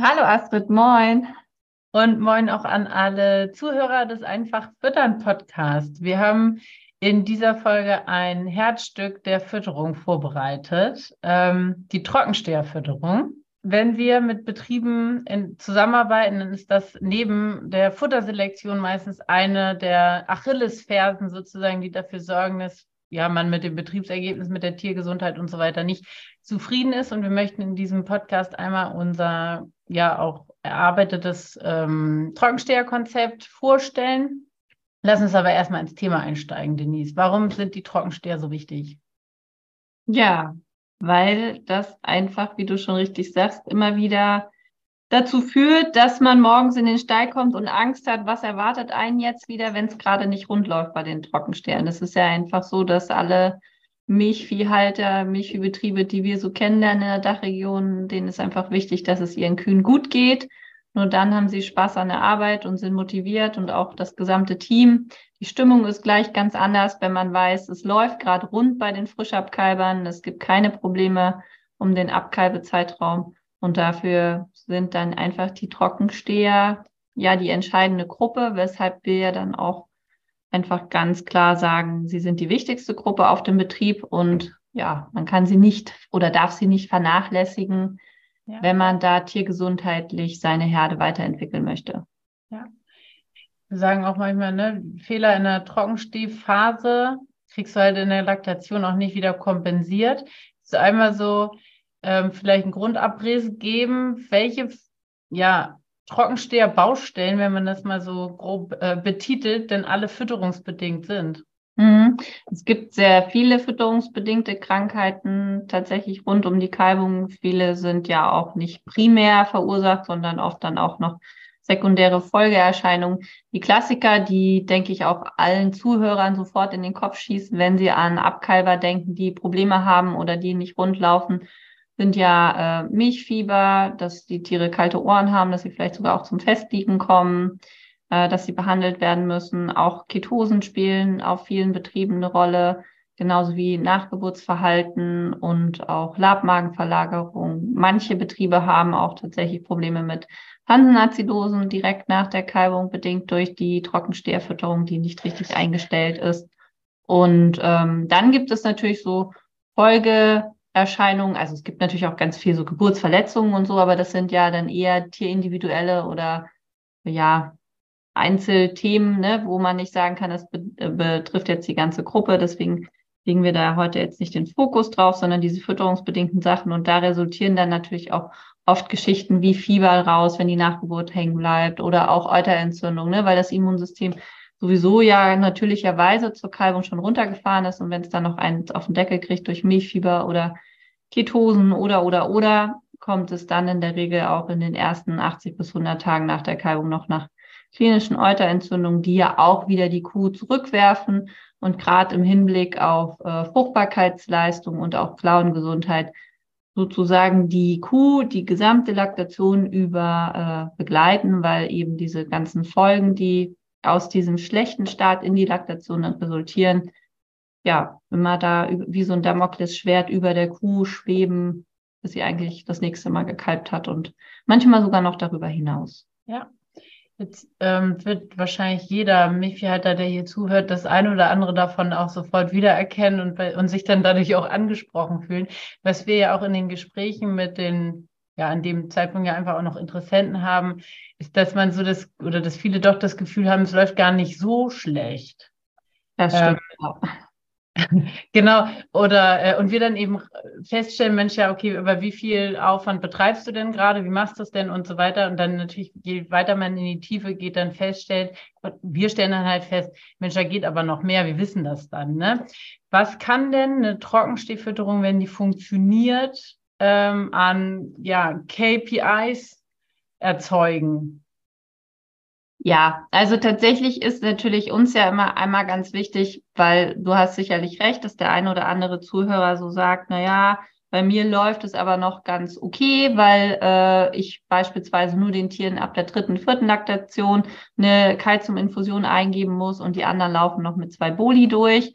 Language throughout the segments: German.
Hallo, Astrid, moin. Und moin auch an alle Zuhörer des Einfach Füttern Podcast. Wir haben in dieser Folge ein Herzstück der Fütterung vorbereitet, ähm, die Trockensteherfütterung. Wenn wir mit Betrieben zusammenarbeiten, dann ist das neben der Futterselektion meistens eine der Achillesfersen sozusagen, die dafür sorgen, dass ja, man mit dem Betriebsergebnis, mit der Tiergesundheit und so weiter nicht zufrieden ist. Und wir möchten in diesem Podcast einmal unser ja auch erarbeitetes ähm, Trockensteherkonzept vorstellen. Lass uns aber erstmal ins Thema einsteigen, Denise. Warum sind die Trockensteher so wichtig? Ja, weil das einfach, wie du schon richtig sagst, immer wieder dazu führt, dass man morgens in den Stall kommt und Angst hat, was erwartet einen jetzt wieder, wenn es gerade nicht rund läuft bei den Trockenstellen. Das ist ja einfach so, dass alle Milchviehhalter, Milchviehbetriebe, die wir so kennenlernen in der Dachregion, denen ist einfach wichtig, dass es ihren Kühen gut geht. Nur dann haben sie Spaß an der Arbeit und sind motiviert und auch das gesamte Team. Die Stimmung ist gleich ganz anders, wenn man weiß, es läuft gerade rund bei den Frischabkalbern. Es gibt keine Probleme um den Abkalbezeitraum. Und dafür sind dann einfach die Trockensteher ja die entscheidende Gruppe, weshalb wir dann auch einfach ganz klar sagen, sie sind die wichtigste Gruppe auf dem Betrieb und ja, man kann sie nicht oder darf sie nicht vernachlässigen, ja. wenn man da tiergesundheitlich seine Herde weiterentwickeln möchte. Ja. Wir sagen auch manchmal, ne, Fehler in der Trockenstehphase kriegst du halt in der Laktation auch nicht wieder kompensiert. ist einmal so, ähm, vielleicht einen Grundabriss geben, welche ja, Trockensteher-Baustellen, wenn man das mal so grob äh, betitelt, denn alle fütterungsbedingt sind. Mhm. Es gibt sehr viele fütterungsbedingte Krankheiten tatsächlich rund um die Kalbung. Viele sind ja auch nicht primär verursacht, sondern oft dann auch noch sekundäre Folgeerscheinungen. Die Klassiker, die, denke ich, auch allen Zuhörern sofort in den Kopf schießen, wenn sie an Abkalber denken, die Probleme haben oder die nicht rundlaufen, sind ja äh, Milchfieber, dass die Tiere kalte Ohren haben, dass sie vielleicht sogar auch zum Festliegen kommen, äh, dass sie behandelt werden müssen. Auch Ketosen spielen auf vielen Betrieben eine Rolle, genauso wie Nachgeburtsverhalten und auch Labmagenverlagerung. Manche Betriebe haben auch tatsächlich Probleme mit Pansenazidosen direkt nach der Kalbung, bedingt durch die Trockensteherfütterung, die nicht richtig eingestellt ist. Und ähm, dann gibt es natürlich so Folge Erscheinungen. Also es gibt natürlich auch ganz viel so Geburtsverletzungen und so, aber das sind ja dann eher tierindividuelle oder ja Einzelthemen, ne, wo man nicht sagen kann, das äh, betrifft jetzt die ganze Gruppe. Deswegen legen wir da heute jetzt nicht den Fokus drauf, sondern diese fütterungsbedingten Sachen. Und da resultieren dann natürlich auch oft Geschichten wie Fieber raus, wenn die Nachgeburt hängen bleibt oder auch Euterentzündung, ne, weil das Immunsystem sowieso ja natürlicherweise zur Kalbung schon runtergefahren ist. Und wenn es dann noch eins auf den Deckel kriegt durch Milchfieber oder Ketosen oder oder oder, kommt es dann in der Regel auch in den ersten 80 bis 100 Tagen nach der Kalbung noch nach klinischen Euterentzündungen, die ja auch wieder die Kuh zurückwerfen. Und gerade im Hinblick auf äh, Fruchtbarkeitsleistung und auch Klauengesundheit sozusagen die Kuh, die gesamte Laktation über äh, begleiten, weil eben diese ganzen Folgen, die aus diesem schlechten Start in die Laktation resultieren, ja, immer da wie so ein Damoklesschwert über der Kuh schweben, bis sie eigentlich das nächste Mal gekalbt hat und manchmal sogar noch darüber hinaus. Ja. Jetzt ähm, wird wahrscheinlich jeder Milchviehhalter, der hier zuhört, das eine oder andere davon auch sofort wiedererkennen und, und sich dann dadurch auch angesprochen fühlen. Was wir ja auch in den Gesprächen mit den ja an dem Zeitpunkt ja einfach auch noch Interessenten haben, ist, dass man so das, oder dass viele doch das Gefühl haben, es läuft gar nicht so schlecht. Das stimmt. Ähm, Genau, oder äh, und wir dann eben feststellen, Mensch, ja, okay, über wie viel Aufwand betreibst du denn gerade, wie machst du es denn und so weiter. Und dann natürlich, je weiter man in die Tiefe geht, dann feststellt, wir stellen dann halt fest, Mensch, da geht aber noch mehr, wir wissen das dann. Ne? Was kann denn eine Trockenstehfütterung, wenn die funktioniert, ähm, an ja, KPIs erzeugen? Ja, also tatsächlich ist natürlich uns ja immer einmal ganz wichtig, weil du hast sicherlich recht, dass der eine oder andere Zuhörer so sagt, na ja, bei mir läuft es aber noch ganz okay, weil äh, ich beispielsweise nur den Tieren ab der dritten, vierten Laktation eine Kalziuminfusion eingeben muss und die anderen laufen noch mit zwei Boli durch.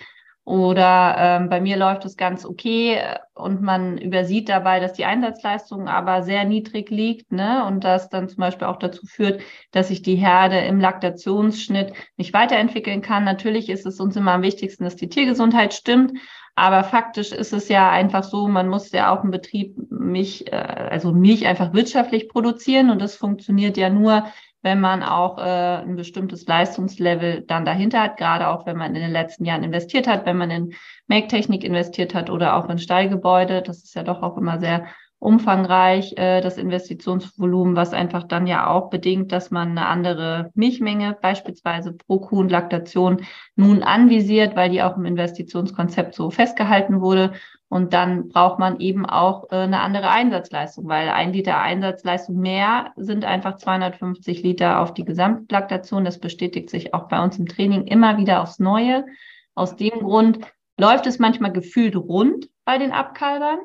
Oder ähm, bei mir läuft es ganz okay äh, und man übersieht dabei, dass die Einsatzleistung aber sehr niedrig liegt, ne? Und das dann zum Beispiel auch dazu führt, dass sich die Herde im Laktationsschnitt nicht weiterentwickeln kann. Natürlich ist es uns immer am wichtigsten, dass die Tiergesundheit stimmt. Aber faktisch ist es ja einfach so, man muss ja auch im Betrieb Milch, äh, also Milch einfach wirtschaftlich produzieren und das funktioniert ja nur, wenn man auch äh, ein bestimmtes Leistungslevel dann dahinter hat, gerade auch wenn man in den letzten Jahren investiert hat, wenn man in Melktechnik investiert hat oder auch in Stallgebäude. Das ist ja doch auch immer sehr umfangreich, äh, das Investitionsvolumen, was einfach dann ja auch bedingt, dass man eine andere Milchmenge beispielsweise pro Kuh und Laktation nun anvisiert, weil die auch im Investitionskonzept so festgehalten wurde. Und dann braucht man eben auch äh, eine andere Einsatzleistung, weil ein Liter Einsatzleistung mehr sind einfach 250 Liter auf die Gesamtlaktation. Das bestätigt sich auch bei uns im Training immer wieder aufs Neue. Aus dem Grund läuft es manchmal gefühlt rund bei den Abkalbern,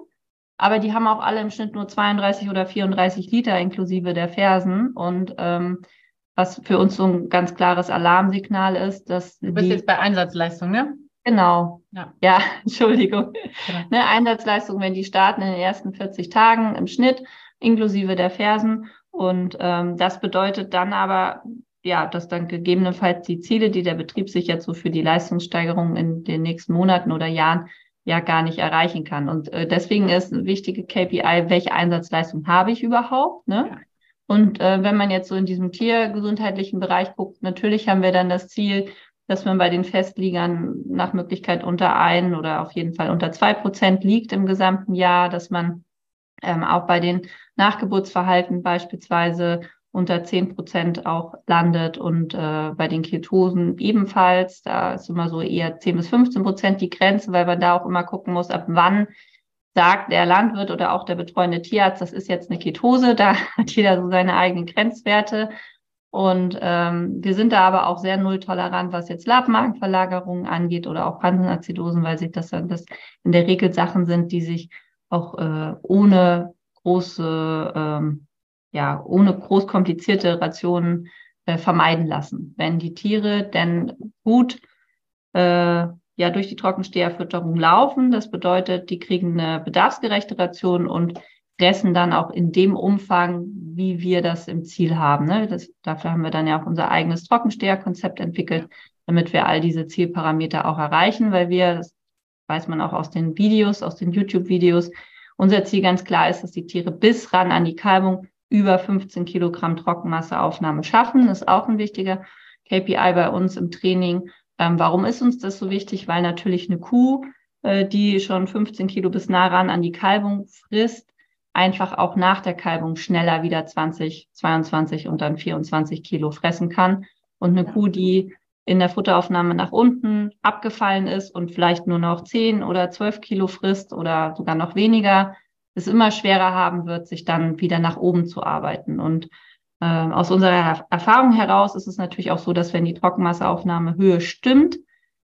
aber die haben auch alle im Schnitt nur 32 oder 34 Liter inklusive der Fersen. Und ähm, was für uns so ein ganz klares Alarmsignal ist, dass. Du bist die, jetzt bei Einsatzleistung, ne? Genau. Ja, ja Entschuldigung. Genau. Ne, Einsatzleistung, wenn die starten in den ersten 40 Tagen im Schnitt, inklusive der Fersen. Und ähm, das bedeutet dann aber, ja, dass dann gegebenenfalls die Ziele, die der Betrieb sich jetzt so für die Leistungssteigerung in den nächsten Monaten oder Jahren ja gar nicht erreichen kann. Und äh, deswegen ist eine wichtige KPI, welche Einsatzleistung habe ich überhaupt? Ne? Ja. Und äh, wenn man jetzt so in diesem tiergesundheitlichen Bereich guckt, natürlich haben wir dann das Ziel, dass man bei den Festliegern nach Möglichkeit unter ein oder auf jeden Fall unter zwei Prozent liegt im gesamten Jahr, dass man ähm, auch bei den Nachgeburtsverhalten beispielsweise unter zehn Prozent auch landet und äh, bei den Ketosen ebenfalls. Da ist immer so eher zehn bis 15 Prozent die Grenze, weil man da auch immer gucken muss, ab wann sagt der Landwirt oder auch der betreuende Tierarzt, das ist jetzt eine Ketose, da hat jeder so seine eigenen Grenzwerte. Und ähm, wir sind da aber auch sehr nulltolerant, was jetzt Labmagenverlagerungen angeht oder auch Pansenazidosen, weil sich das, das in der Regel Sachen sind, die sich auch äh, ohne große, ähm, ja, ohne groß komplizierte Rationen äh, vermeiden lassen. Wenn die Tiere denn gut äh, ja durch die Trockensteherfütterung laufen, das bedeutet, die kriegen eine bedarfsgerechte Ration und fressen dann auch in dem Umfang, wie wir das im Ziel haben. Ne? Das, dafür haben wir dann ja auch unser eigenes Trockensteherkonzept entwickelt, damit wir all diese Zielparameter auch erreichen, weil wir, das weiß man auch aus den Videos, aus den YouTube-Videos, unser Ziel ganz klar ist, dass die Tiere bis ran an die Kalbung über 15 Kilogramm Trockenmasseaufnahme schaffen. Das ist auch ein wichtiger KPI bei uns im Training. Ähm, warum ist uns das so wichtig? Weil natürlich eine Kuh, äh, die schon 15 Kilo bis nah ran an die Kalbung frisst, einfach auch nach der Kalbung schneller wieder 20, 22 und dann 24 Kilo fressen kann. Und eine Kuh, die in der Futteraufnahme nach unten abgefallen ist und vielleicht nur noch 10 oder 12 Kilo frisst oder sogar noch weniger, es immer schwerer haben wird, sich dann wieder nach oben zu arbeiten. Und äh, aus unserer Erfahrung heraus ist es natürlich auch so, dass wenn die Trockenmasseaufnahmehöhe stimmt,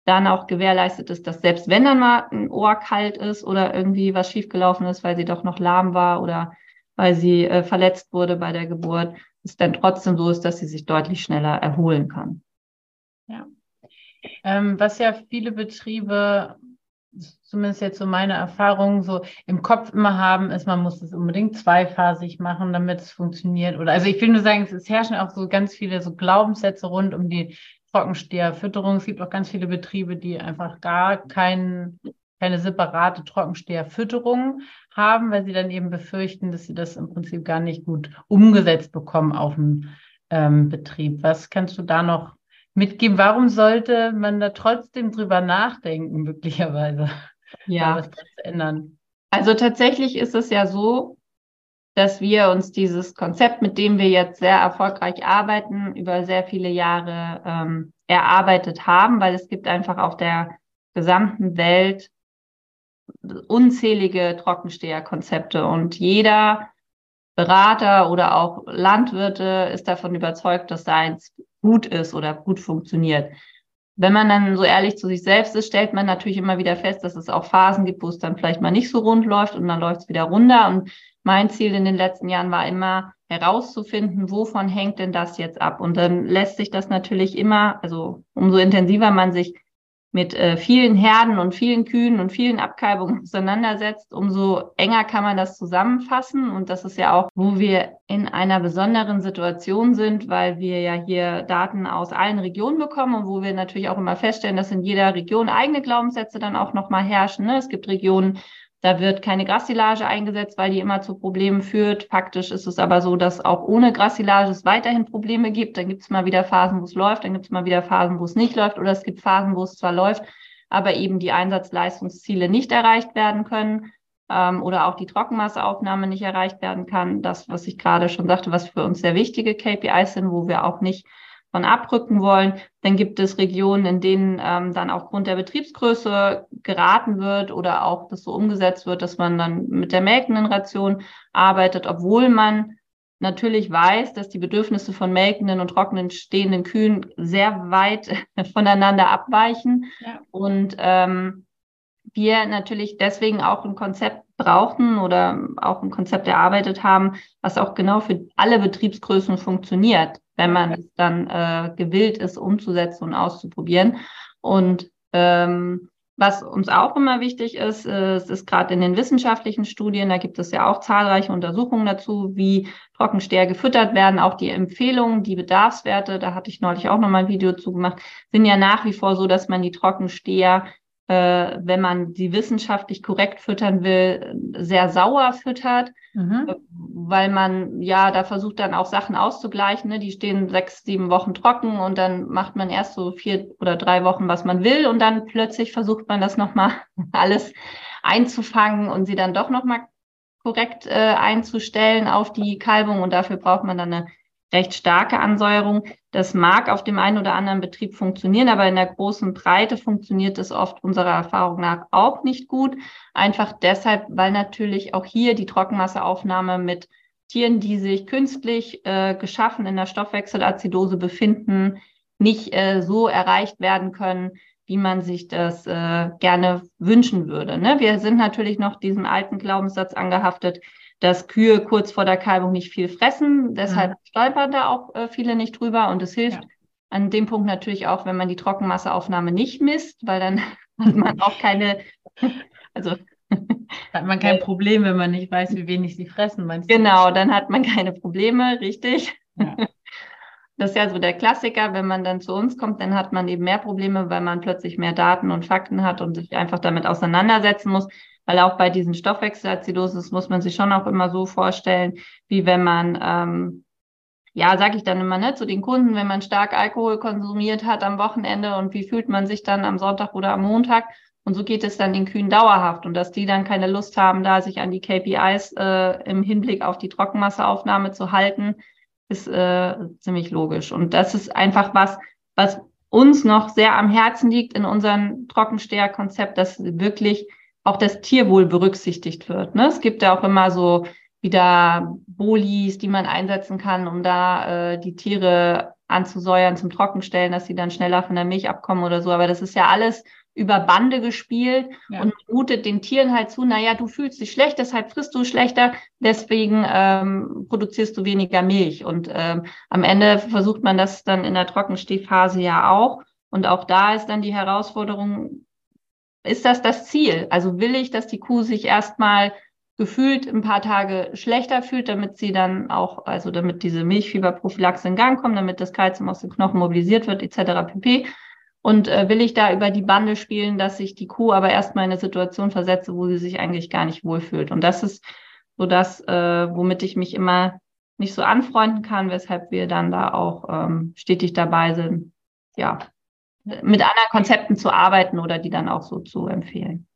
dann auch gewährleistet ist, dass selbst wenn dann mal ein Ohr kalt ist oder irgendwie was schiefgelaufen ist, weil sie doch noch lahm war oder weil sie äh, verletzt wurde bei der Geburt, es dann trotzdem so ist, dass sie sich deutlich schneller erholen kann. Ja. Ähm, was ja viele Betriebe, zumindest jetzt so meine Erfahrung, so im Kopf immer haben, ist, man muss es unbedingt zweiphasig machen, damit es funktioniert. Oder also ich will nur sagen, es herrschen auch so ganz viele so Glaubenssätze rund um die Trockensteherfütterung. Es gibt auch ganz viele Betriebe, die einfach gar keinen keine separate Trockensteherfütterung haben, weil sie dann eben befürchten, dass sie das im Prinzip gar nicht gut umgesetzt bekommen auf dem ähm, Betrieb. Was kannst du da noch mitgeben? Warum sollte man da trotzdem drüber nachdenken, möglicherweise, ja. was zu ändern? Also tatsächlich ist es ja so, dass wir uns dieses Konzept, mit dem wir jetzt sehr erfolgreich arbeiten, über sehr viele Jahre ähm, erarbeitet haben, weil es gibt einfach auf der gesamten Welt unzählige Trockensteherkonzepte und jeder Berater oder auch Landwirte ist davon überzeugt, dass seins gut ist oder gut funktioniert. Wenn man dann so ehrlich zu sich selbst ist, stellt man natürlich immer wieder fest, dass es auch Phasen gibt, wo es dann vielleicht mal nicht so rund läuft und dann läuft es wieder runter. Und mein Ziel in den letzten Jahren war immer herauszufinden, wovon hängt denn das jetzt ab? Und dann lässt sich das natürlich immer, also umso intensiver man sich mit äh, vielen Herden und vielen Kühen und vielen Abkalbungen auseinandersetzt, umso enger kann man das zusammenfassen. Und das ist ja auch, wo wir in einer besonderen Situation sind, weil wir ja hier Daten aus allen Regionen bekommen und wo wir natürlich auch immer feststellen, dass in jeder Region eigene Glaubenssätze dann auch nochmal herrschen. Ne? Es gibt Regionen, da wird keine Grassilage eingesetzt, weil die immer zu Problemen führt. Faktisch ist es aber so, dass auch ohne Grassilage es weiterhin Probleme gibt. Dann gibt es mal wieder Phasen, wo es läuft, dann gibt es mal wieder Phasen, wo es nicht läuft, oder es gibt Phasen, wo es zwar läuft, aber eben die Einsatzleistungsziele nicht erreicht werden können ähm, oder auch die Trockenmasseaufnahme nicht erreicht werden kann. Das, was ich gerade schon sagte, was für uns sehr wichtige KPIs sind, wo wir auch nicht von abrücken wollen. Dann gibt es Regionen, in denen ähm, dann aufgrund der Betriebsgröße geraten wird oder auch das so umgesetzt wird, dass man dann mit der melkenden Ration arbeitet, obwohl man natürlich weiß, dass die Bedürfnisse von melkenden und trockenen stehenden Kühen sehr weit voneinander abweichen. Ja. Und ähm, wir natürlich deswegen auch ein Konzept brauchten oder auch ein Konzept erarbeitet haben, was auch genau für alle Betriebsgrößen funktioniert wenn man es dann äh, gewillt ist, umzusetzen und auszuprobieren. Und ähm, was uns auch immer wichtig ist, äh, es ist gerade in den wissenschaftlichen Studien, da gibt es ja auch zahlreiche Untersuchungen dazu, wie Trockensteher gefüttert werden. Auch die Empfehlungen, die Bedarfswerte, da hatte ich neulich auch noch mal ein Video zu gemacht, sind ja nach wie vor so, dass man die Trockensteher äh, wenn man die wissenschaftlich korrekt füttern will, sehr sauer füttert, mhm. Äh, weil man ja da versucht dann auch Sachen auszugleichen. Ne? Die stehen sechs, sieben Wochen trocken und dann macht man erst so vier oder drei Wochen, was man will und dann plötzlich versucht man das nochmal alles einzufangen und sie dann doch nochmal korrekt äh, einzustellen auf die Kalbung und dafür braucht man dann eine recht starke Ansäuerung. Das mag auf dem einen oder anderen Betrieb funktionieren, aber in der großen Breite funktioniert es oft unserer Erfahrung nach auch nicht gut. Einfach deshalb, weil natürlich auch hier die Trockenmasseaufnahme mit Tieren, die sich künstlich äh, geschaffen in der Stoffwechselazidose befinden, nicht äh, so erreicht werden können, wie man sich das äh, gerne wünschen würde. Ne? Wir sind natürlich noch diesem alten Glaubenssatz angehaftet, dass Kühe kurz vor der Kalbung nicht viel fressen. Deshalb mhm. stolpern da auch äh, viele nicht drüber. Und es hilft ja. an dem Punkt natürlich auch, wenn man die Trockenmasseaufnahme nicht misst, weil dann hat man auch keine, also hat man kein Problem, wenn man nicht weiß, wie wenig sie fressen. Meinst du? Genau, dann hat man keine Probleme, richtig. Ja. Das ist ja so der Klassiker. Wenn man dann zu uns kommt, dann hat man eben mehr Probleme, weil man plötzlich mehr Daten und Fakten hat und sich einfach damit auseinandersetzen muss. Weil auch bei diesen Stoffwechselazidosis muss man sich schon auch immer so vorstellen, wie wenn man, ähm, ja, sage ich dann immer ne, zu den Kunden, wenn man stark Alkohol konsumiert hat am Wochenende und wie fühlt man sich dann am Sonntag oder am Montag. Und so geht es dann den Kühen dauerhaft. Und dass die dann keine Lust haben, da sich an die KPIs äh, im Hinblick auf die Trockenmasseaufnahme zu halten, ist äh, ziemlich logisch. Und das ist einfach was, was uns noch sehr am Herzen liegt in unserem Trockensteherkonzept, dass wirklich auch das Tierwohl berücksichtigt wird. Ne? Es gibt ja auch immer so wieder Bolis, die man einsetzen kann, um da äh, die Tiere anzusäuern zum Trockenstellen, dass sie dann schneller von der Milch abkommen oder so. Aber das ist ja alles über Bande gespielt ja. und mutet den Tieren halt zu, naja, du fühlst dich schlecht, deshalb frisst du schlechter, deswegen ähm, produzierst du weniger Milch. Und ähm, am Ende versucht man das dann in der Trockenstehphase ja auch. Und auch da ist dann die Herausforderung, ist das das Ziel? Also will ich, dass die Kuh sich erstmal gefühlt ein paar Tage schlechter fühlt, damit sie dann auch, also damit diese Milchfieberprophylaxe in Gang kommt, damit das Kalzium aus den Knochen mobilisiert wird, etc. pp. Und äh, will ich da über die Bande spielen, dass ich die Kuh aber erstmal in eine Situation versetze, wo sie sich eigentlich gar nicht wohlfühlt. Und das ist so das, äh, womit ich mich immer nicht so anfreunden kann, weshalb wir dann da auch ähm, stetig dabei sind, ja, mit anderen Konzepten zu arbeiten oder die dann auch so zu empfehlen.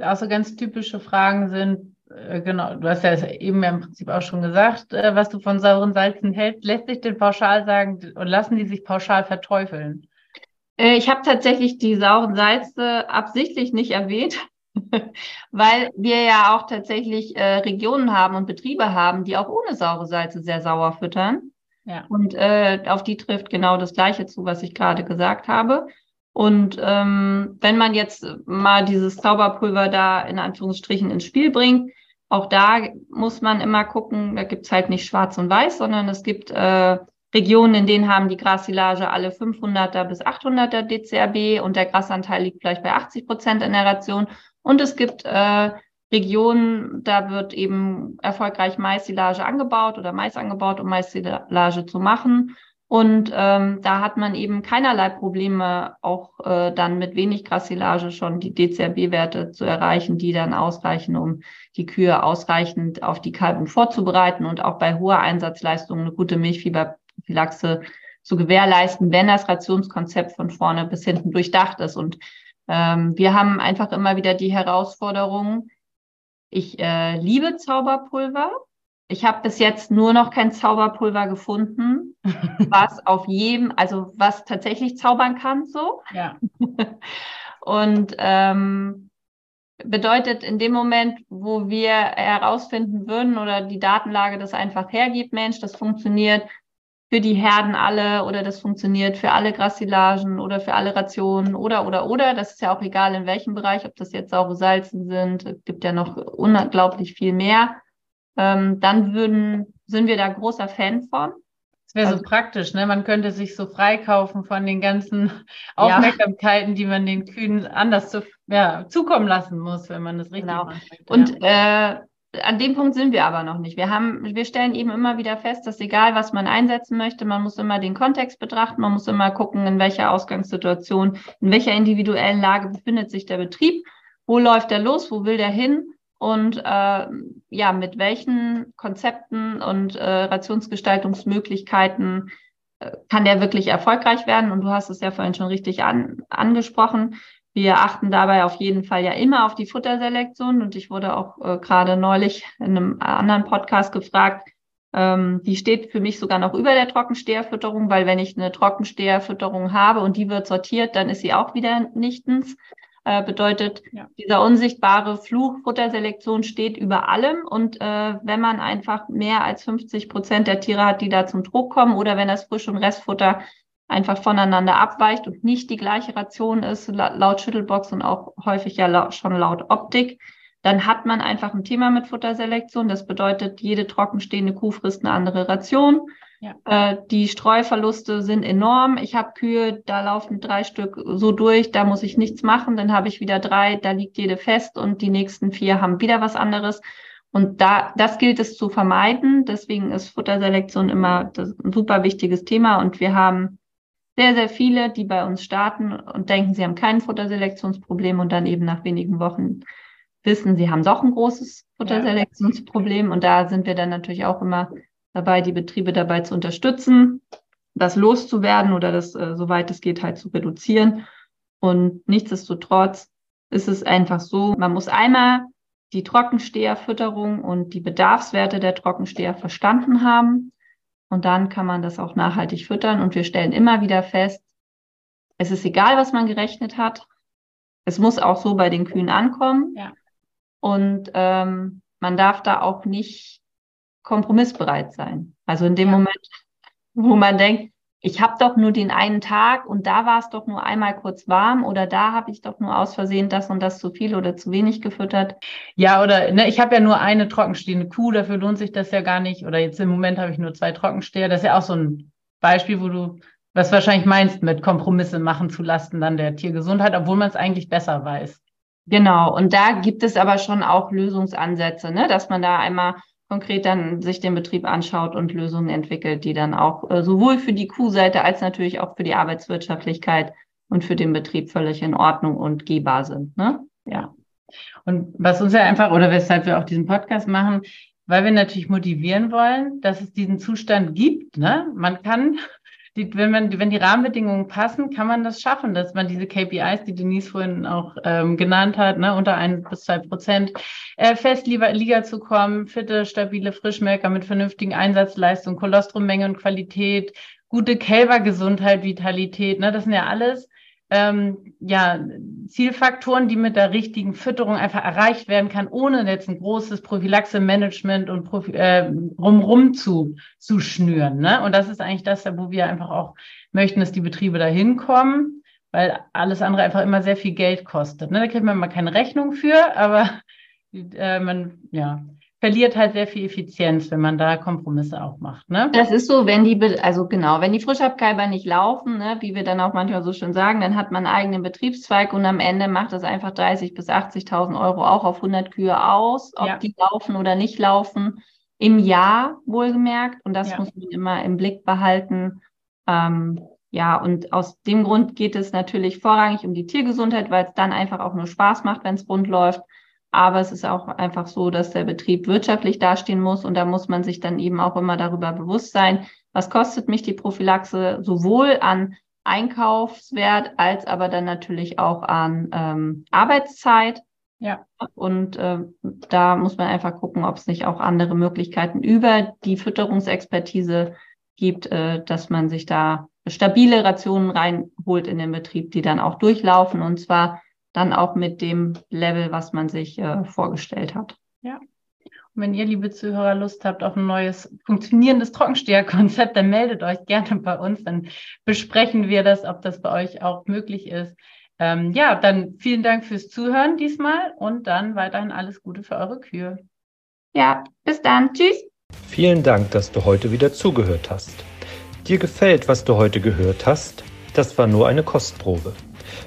Auch so ganz typische Fragen sind, äh, genau, du hast ja eben ja im Prinzip auch schon gesagt, äh, was du von sauren Salzen hältst. Lässt sich denn pauschal sagen und lassen die sich pauschal verteufeln? Äh, ich habe tatsächlich die sauren Salze absichtlich nicht erwähnt, weil wir ja auch tatsächlich Regionen haben und Betriebe haben, die auch ohne saure Salze sehr sauer füttern. Ja. Und äh, auf die trifft genau das Gleiche zu, was ich gerade gesagt habe. Und ähm, wenn man jetzt mal dieses Zauberpulver da in Anführungsstrichen ins Spiel bringt, auch da muss man immer gucken, da gibt's halt nicht schwarz und weiß, sondern es gibt äh, Regionen, in denen haben die Grassilage alle 500er bis 800er DCRB und der Grasanteil liegt vielleicht bei 80 Prozent in der Ration. Und es gibt äh, Regionen, da wird eben erfolgreich Maissilage angebaut oder Mais angebaut, um Maissilage zu machen. Und ähm, da hat man eben keinerlei Probleme, auch äh, dann mit wenig Grassilage schon die DCRB-Werte zu erreichen, die dann ausreichen, um die Kühe ausreichend auf die Kalbung vorzubereiten und auch bei hoher Einsatzleistung eine gute Milchfieberprophylaxe zu gewährleisten, wenn das Rationskonzept von vorne bis hinten durchdacht ist. Und ähm, wir haben einfach immer wieder die Herausforderung, ich äh, liebe Zauberpulver. Ich habe bis jetzt nur noch kein Zauberpulver gefunden, was auf jedem, also was tatsächlich zaubern kann, so. Ja. Und ähm, bedeutet in dem Moment, wo wir herausfinden würden oder die Datenlage das einfach hergibt, Mensch, das funktioniert für die Herden alle oder das funktioniert für alle Grassilagen oder für alle Rationen oder oder oder. Das ist ja auch egal in welchem Bereich, ob das jetzt saure Salzen sind, es gibt ja noch unglaublich viel mehr. Ähm, dann würden, sind wir da großer Fan von. Das wäre also, so praktisch, ne? Man könnte sich so freikaufen von den ganzen Aufmerksamkeiten, ja. die man den Kühen anders zu, ja, zukommen lassen muss, wenn man das richtig genau. macht. Und ja. äh, an dem Punkt sind wir aber noch nicht. Wir haben, wir stellen eben immer wieder fest, dass egal, was man einsetzen möchte, man muss immer den Kontext betrachten, man muss immer gucken, in welcher Ausgangssituation, in welcher individuellen Lage befindet sich der Betrieb, wo läuft der los, wo will der hin und äh, ja, mit welchen Konzepten und äh, Rationsgestaltungsmöglichkeiten äh, kann der wirklich erfolgreich werden. Und du hast es ja vorhin schon richtig an, angesprochen. Wir achten dabei auf jeden Fall ja immer auf die Futterselektion und ich wurde auch äh, gerade neulich in einem anderen Podcast gefragt, ähm, die steht für mich sogar noch über der Trockensteherfütterung, weil wenn ich eine Trockensteherfütterung habe und die wird sortiert, dann ist sie auch wieder nichtens. Äh, bedeutet, ja. dieser unsichtbare Fluch Futterselektion steht über allem und äh, wenn man einfach mehr als 50 Prozent der Tiere hat, die da zum Druck kommen oder wenn das Frisch- und Restfutter einfach voneinander abweicht und nicht die gleiche Ration ist, laut Schüttelbox und auch häufig ja schon laut Optik, dann hat man einfach ein Thema mit Futterselektion. Das bedeutet, jede trockenstehende Kuh frisst eine andere Ration. Ja. Äh, die Streuverluste sind enorm. Ich habe Kühe, da laufen drei Stück so durch, da muss ich nichts machen. Dann habe ich wieder drei, da liegt jede fest und die nächsten vier haben wieder was anderes. Und da, das gilt es zu vermeiden. Deswegen ist Futterselektion immer ein super wichtiges Thema. Und wir haben sehr, sehr viele, die bei uns starten und denken, sie haben kein Futterselektionsproblem und dann eben nach wenigen Wochen wissen, sie haben doch ein großes Futterselektionsproblem. Und da sind wir dann natürlich auch immer dabei, die Betriebe dabei zu unterstützen, das loszuwerden oder das, äh, soweit es geht, halt zu reduzieren. Und nichtsdestotrotz ist es einfach so, man muss einmal die Trockensteherfütterung und die Bedarfswerte der Trockensteher verstanden haben. Und dann kann man das auch nachhaltig füttern. Und wir stellen immer wieder fest, es ist egal, was man gerechnet hat. Es muss auch so bei den Kühen ankommen. Ja. Und ähm, man darf da auch nicht kompromissbereit sein. Also in dem ja. Moment, wo man denkt, ich habe doch nur den einen Tag und da war es doch nur einmal kurz warm oder da habe ich doch nur aus Versehen das und das zu viel oder zu wenig gefüttert. Ja, oder ne, ich habe ja nur eine trockenstehende Kuh, dafür lohnt sich das ja gar nicht. Oder jetzt im Moment habe ich nur zwei Trockensteher. Das ist ja auch so ein Beispiel, wo du was wahrscheinlich meinst, mit Kompromisse machen zu Lasten dann der Tiergesundheit, obwohl man es eigentlich besser weiß. Genau, und da gibt es aber schon auch Lösungsansätze, ne? dass man da einmal konkret dann sich den Betrieb anschaut und Lösungen entwickelt, die dann auch äh, sowohl für die Kuhseite als natürlich auch für die Arbeitswirtschaftlichkeit und für den Betrieb völlig in Ordnung und gehbar sind. Ne? Ja. Und was uns ja einfach, oder weshalb wir auch diesen Podcast machen, weil wir natürlich motivieren wollen, dass es diesen Zustand gibt. Ne? Man kann, die, wenn, man, wenn die Rahmenbedingungen passen, kann man das schaffen, dass man diese KPIs, die Denise vorhin auch ähm, genannt hat, ne, unter ein bis zwei Prozent, äh, fest Liga zu kommen, fitte, stabile Frischmelker mit vernünftigen Einsatzleistungen, Kolostrommenge und Qualität, gute Kälbergesundheit, Vitalität, ne, das sind ja alles ähm, ja, Zielfaktoren, die mit der richtigen Fütterung einfach erreicht werden kann, ohne jetzt ein großes Prophylaxe-Management und Prophy äh, rumrum zu, zu schnüren. Ne? Und das ist eigentlich das, wo wir einfach auch möchten, dass die Betriebe da hinkommen, weil alles andere einfach immer sehr viel Geld kostet. Ne? Da kriegt man mal keine Rechnung für, aber äh, man, ja, verliert halt sehr viel Effizienz, wenn man da Kompromisse auch macht. Ne? Das ist so, wenn die, also genau, wenn die Frischabkeiber nicht laufen, ne, wie wir dann auch manchmal so schön sagen, dann hat man einen eigenen Betriebszweig und am Ende macht das einfach 30 bis 80.000 Euro auch auf 100 Kühe aus, ob ja. die laufen oder nicht laufen, im Jahr wohlgemerkt. Und das ja. muss man immer im Blick behalten. Ähm, ja, und aus dem Grund geht es natürlich vorrangig um die Tiergesundheit, weil es dann einfach auch nur Spaß macht, wenn es rund läuft. Aber es ist auch einfach so, dass der Betrieb wirtschaftlich dastehen muss und da muss man sich dann eben auch immer darüber bewusst sein, was kostet mich die Prophylaxe sowohl an Einkaufswert als aber dann natürlich auch an ähm, Arbeitszeit. Ja. Und äh, da muss man einfach gucken, ob es nicht auch andere Möglichkeiten über die Fütterungsexpertise gibt, äh, dass man sich da stabile Rationen reinholt in den Betrieb, die dann auch durchlaufen und zwar dann auch mit dem Level, was man sich äh, vorgestellt hat. Ja. Und wenn ihr, liebe Zuhörer, Lust habt auf ein neues funktionierendes Trockensteherkonzept, dann meldet euch gerne bei uns. Dann besprechen wir das, ob das bei euch auch möglich ist. Ähm, ja, dann vielen Dank fürs Zuhören diesmal und dann weiterhin alles Gute für eure Kühe. Ja, bis dann. Tschüss. Vielen Dank, dass du heute wieder zugehört hast. Dir gefällt, was du heute gehört hast? Das war nur eine Kostprobe.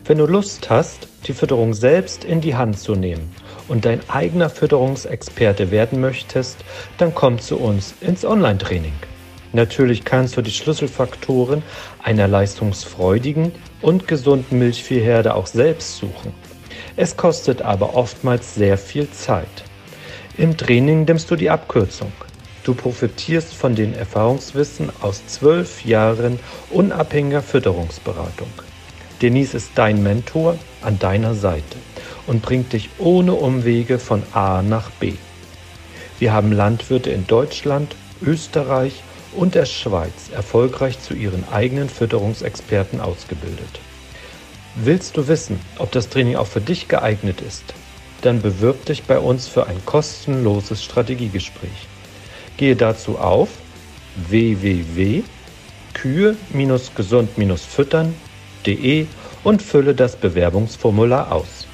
Wenn du Lust hast, die Fütterung selbst in die Hand zu nehmen und dein eigener Fütterungsexperte werden möchtest, dann komm zu uns ins Online-Training. Natürlich kannst du die Schlüsselfaktoren einer leistungsfreudigen und gesunden Milchviehherde auch selbst suchen. Es kostet aber oftmals sehr viel Zeit. Im Training nimmst du die Abkürzung. Du profitierst von den Erfahrungswissen aus zwölf Jahren unabhängiger Fütterungsberatung. Denise ist dein Mentor an deiner Seite und bringt dich ohne Umwege von A nach B. Wir haben Landwirte in Deutschland, Österreich und der Schweiz erfolgreich zu ihren eigenen Fütterungsexperten ausgebildet. Willst du wissen, ob das Training auch für dich geeignet ist? Dann bewirb dich bei uns für ein kostenloses Strategiegespräch. Gehe dazu auf www.kühe-gesund-füttern.de und fülle das Bewerbungsformular aus.